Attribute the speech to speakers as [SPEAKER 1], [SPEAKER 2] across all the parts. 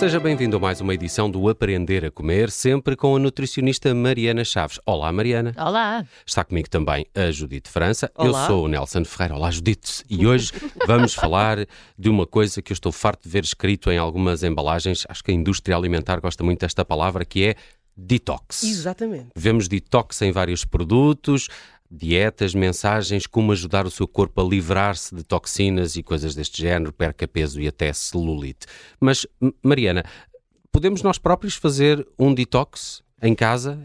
[SPEAKER 1] Seja bem-vindo a mais uma edição do Aprender a Comer, sempre com a nutricionista Mariana Chaves. Olá, Mariana.
[SPEAKER 2] Olá.
[SPEAKER 1] Está comigo também a Judite França.
[SPEAKER 3] Olá.
[SPEAKER 1] Eu sou o Nelson Ferreira. Olá, Judite. E hoje vamos falar de uma coisa que eu estou farto de ver escrito em algumas embalagens. Acho que a indústria alimentar gosta muito desta palavra, que é detox.
[SPEAKER 3] Exatamente.
[SPEAKER 1] Vemos detox em vários produtos, dietas, mensagens, como ajudar o seu corpo a livrar-se de toxinas e coisas deste género, perca peso e até celulite. Mas, Mariana, podemos nós próprios fazer um detox em casa?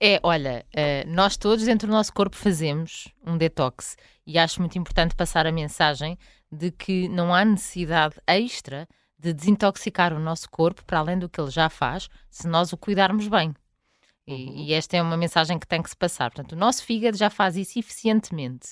[SPEAKER 2] É, olha, eh, nós todos dentro do nosso corpo fazemos um detox e acho muito importante passar a mensagem de que não há necessidade extra de desintoxicar o nosso corpo para além do que ele já faz, se nós o cuidarmos bem. E, e esta é uma mensagem que tem que se passar. Portanto, o nosso fígado já faz isso eficientemente.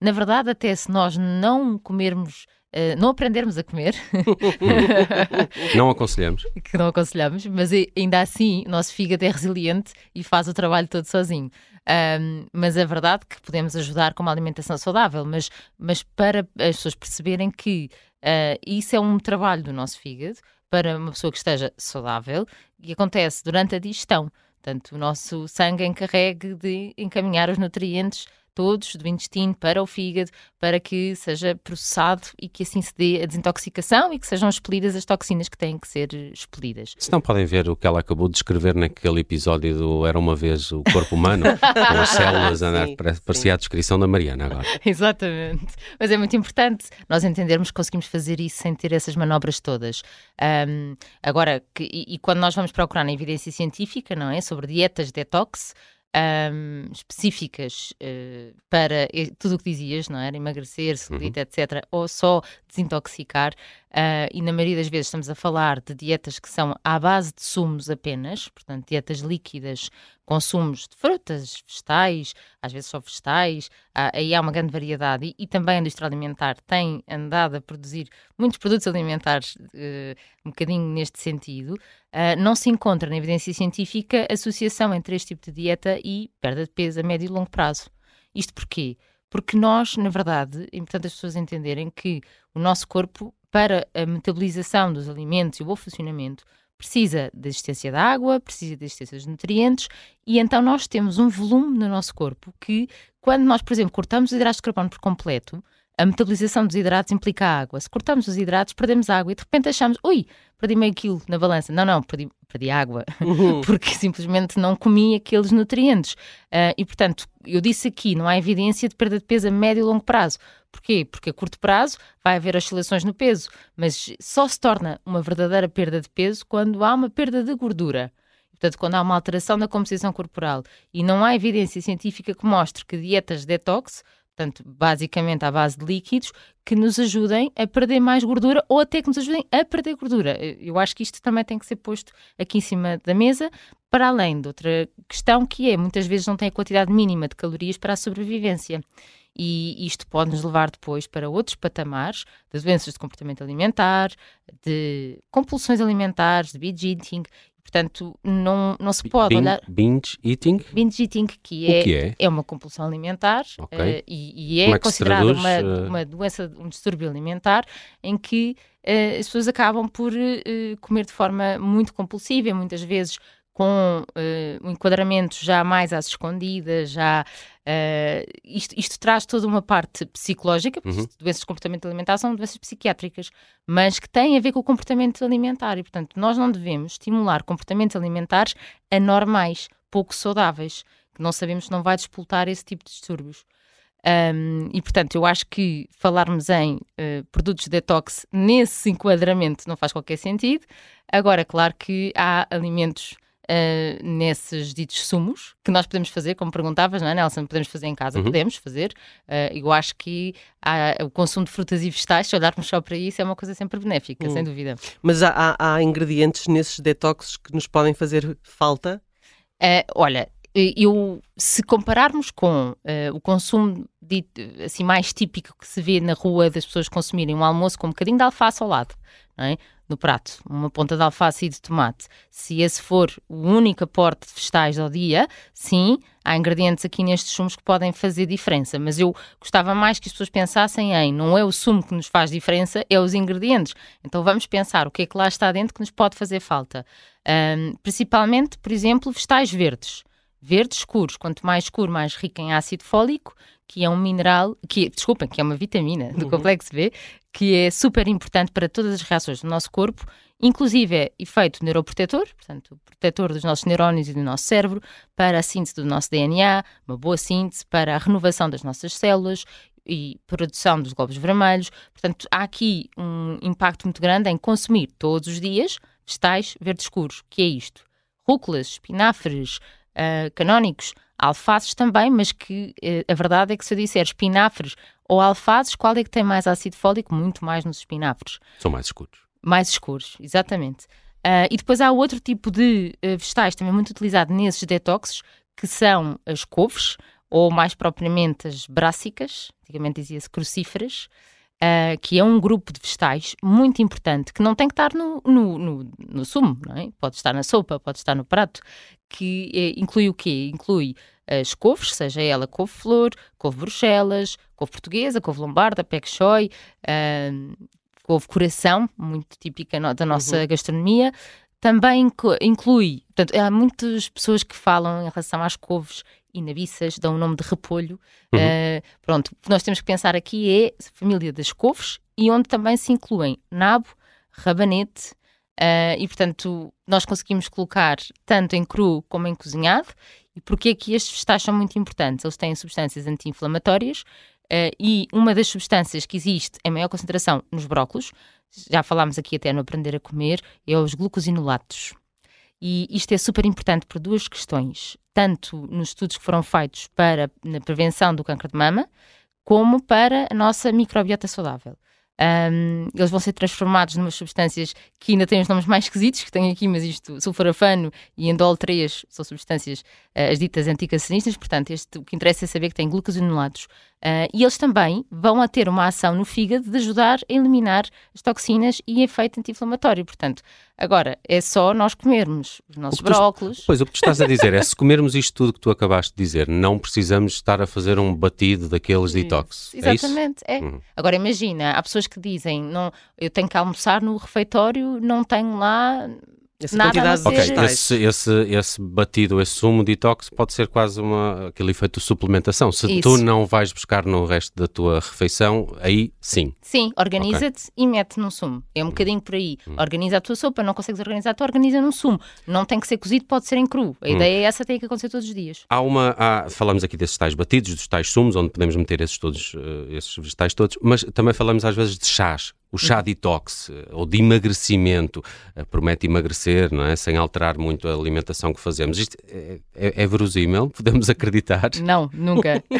[SPEAKER 2] Na verdade, até se nós não comermos, eh, não aprendermos a comer,
[SPEAKER 1] Não aconselhamos.
[SPEAKER 2] que não aconselhamos, mas ainda assim o nosso fígado é resiliente e faz o trabalho todo sozinho. Ahm, mas é verdade que podemos ajudar com uma alimentação saudável, mas, mas para as pessoas perceberem que ah, isso é um trabalho do nosso fígado para uma pessoa que esteja saudável e acontece durante a digestão. Portanto, o nosso sangue encarregue de encaminhar os nutrientes todos do intestino para o fígado, para que seja processado e que assim se dê a desintoxicação e que sejam expelidas as toxinas que têm que ser eh, expelidas.
[SPEAKER 1] Se não podem ver o que ela acabou de escrever naquele episódio do Era uma vez o corpo humano, com as células a andar,
[SPEAKER 3] Sim,
[SPEAKER 1] pare-
[SPEAKER 3] sim.
[SPEAKER 1] parecia a descrição da Mariana agora.
[SPEAKER 2] Exatamente. Mas é muito importante nós entendermos que conseguimos fazer isso sem ter essas manobras todas. Ahm, agora, que- e, e quando nós vamos procurar na evidência científica, não é? Sobre dietas detox. Ahm, específicas eh, para tudo o que dizias, não era? Emagrecer, celulite, etc., ou só desintoxicar, ah, e na maioria das vezes estamos a falar de dietas que são à base de sumos apenas, portanto, dietas líquidas, consumos de frutas, vegetais, às vezes só vegetais, há- aí há uma grande variedade e, e também a indústria alimentar tem andado a produzir muitos produtos alimentares eh, um bocadinho neste sentido. Não se encontra na evidência científica associação entre este tipo de dieta e perda de peso a médio e longo prazo. Isto porquê? Porque nós, na verdade, é importante as pessoas entenderem que o nosso corpo, para a metabolização dos alimentos e o bom funcionamento, precisa da existência de água, precisa da existência dos nutrientes, e então nós temos um volume no nosso corpo que, quando nós, por exemplo, cortamos os hidratos de carbono por completo, a metabolização dos hidratos implica água. Se cortamos os hidratos, perdemos água e de repente achamos, ui, perdi meio quilo na balança. Não, não, perdi, perdi água, porque simplesmente não comi aqueles nutrientes. Ah, e portanto, eu disse aqui, não há evidência de perda de peso a médio e longo prazo. Porquê? Porque a curto prazo vai haver oscilações no peso, mas só se torna uma verdadeira perda de peso quando há uma perda de gordura. Portanto, quando há uma alteração da composição corporal e não há evidência científica que mostre que dietas detox, portanto, basicamente à base de líquidos, que nos ajudem a perder mais gordura ou até que nos ajudem a perder gordura. Eu acho que isto também tem que ser posto aqui em cima da mesa, para além de outra questão que é, muitas vezes não tem a quantidade mínima de calorias para a sobrevivência. E isto pode nos levar depois para outros patamares de doenças de comportamento alimentar, de compulsões alimentares, de binge eating. Portanto, não, não se pode
[SPEAKER 1] Bin-
[SPEAKER 2] olhar.
[SPEAKER 1] Binge eating?
[SPEAKER 2] Binge eating, que é,
[SPEAKER 1] que é?
[SPEAKER 2] é uma compulsão alimentar
[SPEAKER 1] Ok.
[SPEAKER 2] eh, e, e é
[SPEAKER 1] é
[SPEAKER 2] considerada uma,
[SPEAKER 1] eh?
[SPEAKER 2] uma doença, um distúrbio alimentar em que eh, as pessoas acabam por eh, comer de forma muito compulsiva, e muitas vezes com eh, um enquadramento já mais às escondidas, já eh, isto, isto traz toda uma parte psicológica, porque
[SPEAKER 1] Uhum.
[SPEAKER 2] doenças de comportamento alimentar são doenças psiquiátricas, mas que têm a ver com o comportamento alimentar e, portanto, nós não devemos estimular comportamentos alimentares anormais, pouco saudáveis, que não sabemos se não vai despoltar esse tipo de distúrbios. Um, e portanto, eu acho que falarmos em eh, produtos detox nesse enquadramento não faz qualquer sentido. Agora, claro que há alimentos eh, nesses ditos sumos que nós podemos fazer, como perguntavas, não é, Nelson? Podemos fazer em casa,
[SPEAKER 1] Uhum.
[SPEAKER 2] podemos fazer. Eh, eu acho que há- o consumo de frutas e vegetais, se olharmos só para isso, é uma coisa sempre benéfica,
[SPEAKER 3] Hum.
[SPEAKER 2] sem dúvida.
[SPEAKER 3] Mas há, há- há ingredientes nesses detoxes que nos podem fazer falta?
[SPEAKER 2] Eh, olha, eu, se compararmos com uh, o consumo dito, assim, mais típico que se vê na rua das pessoas consumirem um almoço com um bocadinho de alface ao lado, é? no prato, uma ponta de alface e de tomate, se esse for o único aporte de vegetais ao dia, sim, há ingredientes aqui nestes sumos que podem fazer diferença, mas eu gostava mais que as pessoas pensassem em não é o sumo que nos faz diferença, é os ingredientes. Então vamos pensar o que é que lá está dentro que nos pode fazer falta. Um, principalmente, por exemplo, vegetais verdes. Verdes escuros, quanto mais escuro, mais rico em ácido fólico, que é um mineral, que, desculpem, que é uma vitamina do uhum. complexo B, que é super importante para todas as reações do nosso corpo, inclusive é efeito neuroprotetor, portanto, protetor dos nossos neurónios e do nosso cérebro, para a síntese do nosso DNA, uma boa síntese para a renovação das nossas células e produção dos glóbulos vermelhos. Portanto, há aqui um impacto muito grande em consumir todos os dias vegetais verdes escuros, que é isto. Rúculas, espinafres, uh, canónicos, alfaces também, mas que uh, a verdade é que se eu disser espinafres ou alfaces, qual é que tem mais ácido fólico? Muito mais nos espinafres.
[SPEAKER 1] São mais escuros.
[SPEAKER 2] Mais escuros, exatamente. Uh, e depois há outro tipo de uh, vegetais também muito utilizado nesses detoxes, que são as couves, ou mais propriamente as brássicas, antigamente dizia-se crucíferas, uh, que é um grupo de vegetais muito importante, que não tem que estar no, no, no, no sumo, é? pode estar na sopa, pode estar no prato, que é, inclui o quê? Inclui as couves, seja ela couve-flor, couve-bruxelas, couve portuguesa, couve lombarda, pek choi, uh, couve-coração, muito típica no, da nossa uhum. gastronomia. Também inclui, portanto, há muitas pessoas que falam em relação às couves e nabiças, dão o nome de repolho. Uhum. Uh, pronto, o que nós temos que pensar aqui é a família das couves e onde também se incluem nabo, rabanete, uh, e portanto nós conseguimos colocar tanto em cru como em cozinhado e porquê é que estes vegetais são muito importantes? Eles têm substâncias anti-inflamatórias uh, e uma das substâncias que existe em maior concentração nos brócolos, já falámos aqui até no Aprender a Comer, é os glucosinolatos. E isto é super importante por duas questões, tanto nos estudos que foram feitos para na prevenção do câncer de mama, como para a nossa microbiota saudável. Um, eles vão ser transformados numas substâncias que ainda têm os nomes mais esquisitos, que têm aqui, mas isto, sulforafano e endol 3 são substâncias, uh, as ditas anticancerígenas, portanto, este, o que interessa é saber que têm glucosinolatos Uh, e eles também vão a ter uma ação no fígado de ajudar a eliminar as toxinas e efeito anti-inflamatório. Portanto, agora é só nós comermos os nossos brócolos.
[SPEAKER 1] Pois, o que tu estás a dizer é se comermos isto tudo que tu acabaste de dizer, não precisamos estar a fazer um batido daqueles detox.
[SPEAKER 2] É Exatamente, é. é. Uhum. Agora imagina, há pessoas que dizem, não, eu tenho que almoçar no refeitório, não tenho lá
[SPEAKER 3] essa Nada quantidade de
[SPEAKER 1] okay, esse, esse, esse batido, esse sumo detox pode ser quase uma, aquele efeito de suplementação. Se Isso. tu não vais buscar no resto da tua refeição, aí sim.
[SPEAKER 2] Sim, organiza-te okay. e mete num sumo. É um hum. bocadinho por aí. Hum. Organiza a tua sopa, não consegues organizar, tu organiza num sumo. Não tem que ser cozido, pode ser em cru. A hum. ideia é essa, tem que acontecer todos os dias.
[SPEAKER 1] Há uma, há, falamos aqui desses tais batidos, dos tais sumos, onde podemos meter esses, todos, uh, esses vegetais todos, mas também falamos às vezes de chás o chá detox eh, ou de emagrecimento eh, promete emagrecer, não é? Sem alterar muito a alimentação que fazemos. Isto é, é, é verosímil? Podemos acreditar?
[SPEAKER 2] Não, nunca.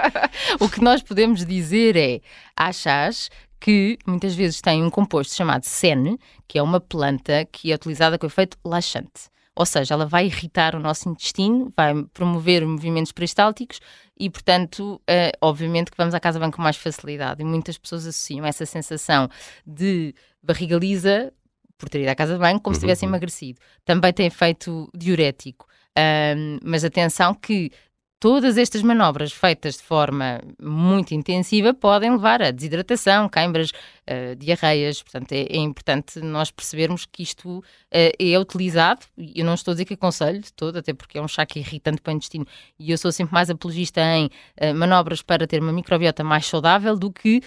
[SPEAKER 2] o que nós podemos dizer é: há chás que muitas vezes têm um composto chamado sene, que é uma planta que é utilizada com efeito laxante. Ou seja, ela vai irritar o nosso intestino, vai promover movimentos peristálticos e, portanto, uh, obviamente que vamos à casa bem com mais facilidade. E muitas pessoas associam essa sensação de barriga lisa por ter ido à casa de banho, como uhum. se tivesse uhum. emagrecido. Também tem efeito diurético. Um, mas atenção que Todas estas manobras feitas de forma muito intensiva podem levar a desidratação, câimbras, uh, diarreias. Portanto, é, é, importante nós percebermos que isto uh, é utilizado. Eu não estou a dizer que aconselho de todo, até porque é um chá que é irritante para o intestino. E eu sou sempre mais apologista em uh, manobras para ter uma microbiota mais saudável do que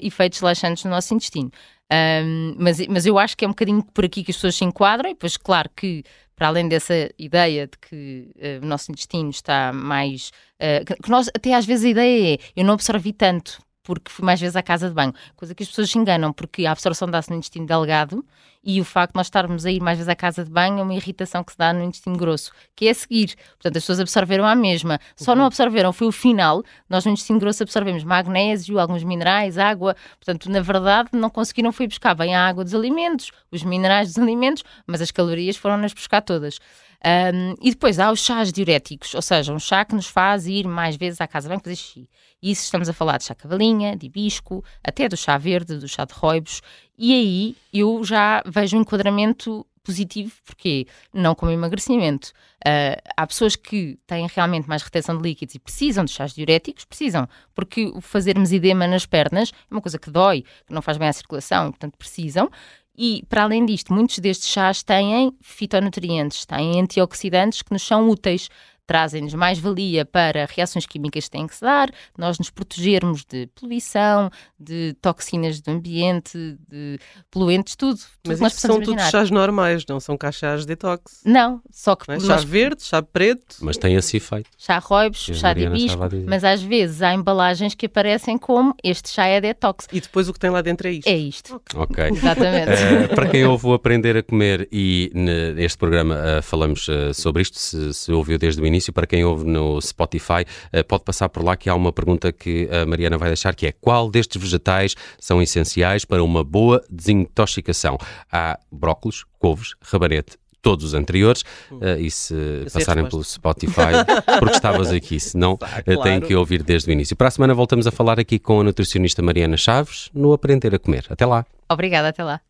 [SPEAKER 2] efeitos laxantes no nosso intestino. Um, mas, mas eu acho que é um bocadinho por aqui que as pessoas se enquadram, e depois, claro que para além dessa ideia de que uh, o nosso intestino está mais. Uh, que nós, até às vezes a ideia é eu não absorvi tanto porque fui mais vezes à casa de banho, coisa que as pessoas se enganam, porque a absorção dá-se no intestino delgado e o facto de nós estarmos a ir mais vezes à casa de banho é uma irritação que se dá no intestino grosso, que é a seguir. Portanto, as pessoas absorveram a mesma. Só não uhum. absorveram, foi o final. Nós no intestino grosso absorvemos magnésio, alguns minerais, água. Portanto, na verdade, não conseguiram foi buscar bem a água dos alimentos, os minerais dos alimentos, mas as calorias foram-nas buscar todas. Um, e depois há os chás diuréticos, ou seja, um chá que nos faz ir mais vezes à casa bem fazer xixi. E isso estamos a falar de chá cavalinha, de hibisco, até do chá verde, do chá de roibos. E aí eu já vejo um enquadramento positivo, porque não como emagrecimento. Uh, há pessoas que têm realmente mais retenção de líquidos e precisam de chás diuréticos, precisam, porque fazermos edema nas pernas é uma coisa que dói, que não faz bem à circulação portanto, precisam. E, para além disto, muitos destes chás têm fitonutrientes, têm antioxidantes que nos são úteis trazem-nos mais valia para reações químicas que têm que se dar, nós nos protegermos de poluição, de toxinas do ambiente, de poluentes, tudo.
[SPEAKER 3] tudo
[SPEAKER 2] Mas
[SPEAKER 3] isso são todos chás normais, não são cá chás detox.
[SPEAKER 2] Não, só que...
[SPEAKER 3] É? Chá nós... verde, chá preto...
[SPEAKER 1] Mas tem esse efeito.
[SPEAKER 2] Chá roibos, chá de hibisco, mas às vezes há embalagens que aparecem como este chá é detox.
[SPEAKER 3] E depois o que tem lá dentro é isto.
[SPEAKER 2] É isto.
[SPEAKER 1] Ok.
[SPEAKER 2] Exatamente.
[SPEAKER 1] Uh, para quem ouve o Aprender a Comer e neste programa uh, falamos uh, sobre isto, se, se ouviu desde o início, início, para quem ouve no Spotify, eh, pode passar por lá que há uma pergunta que a Mariana vai deixar, que é qual destes vegetais são essenciais para uma boa desintoxicação? Há brócolos, couves, rabanete, todos os anteriores uh, e se passarem pelo Spotify, porque estavas aqui, senão ah, claro. têm que ouvir desde o início. Para a semana voltamos a falar aqui com a nutricionista Mariana Chaves no Aprender a Comer. Até lá.
[SPEAKER 2] Obrigada, até lá.